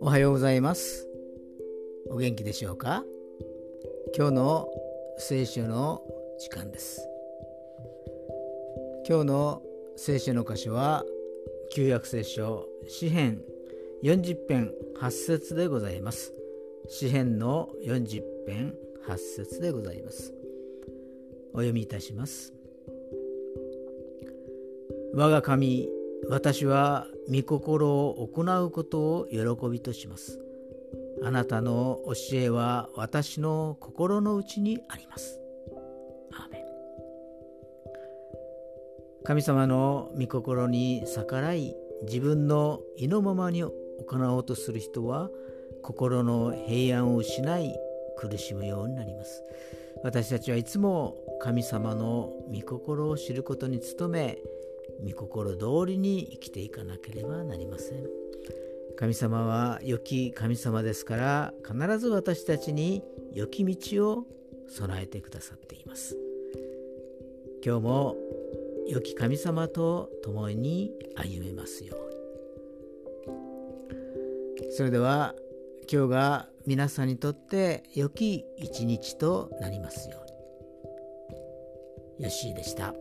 おはようございます。お元気でしょうか？今日の聖書の時間です。今日の聖書の箇所は旧約聖書詩編40編8節でございます。詩編の40編8節でございます。お読みいたします。我が神私は御心を行うことを喜びとします。あなたの教えは私の心の内にあります。神様の御心に逆らい自分の意のままに行おうとする人は心の平安を失い苦しむようになります。私たちはいつも神様の御心を知ることに努め御心通りに生きていかなければなりません。神様は良き神様ですから必ず私たちに良き道を備えてくださっています。今日も良き神様と共に歩めますように。それでは今日が皆さんにとって良き一日となりますように。よしでした。